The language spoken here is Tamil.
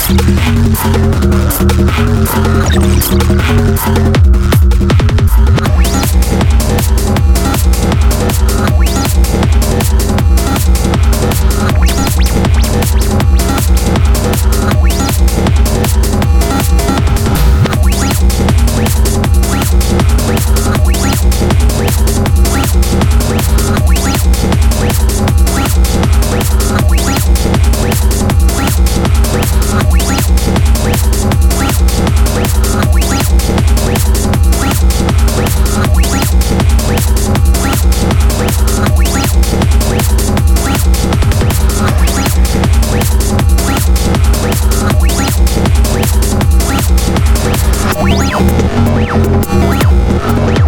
Thank you. フフフ。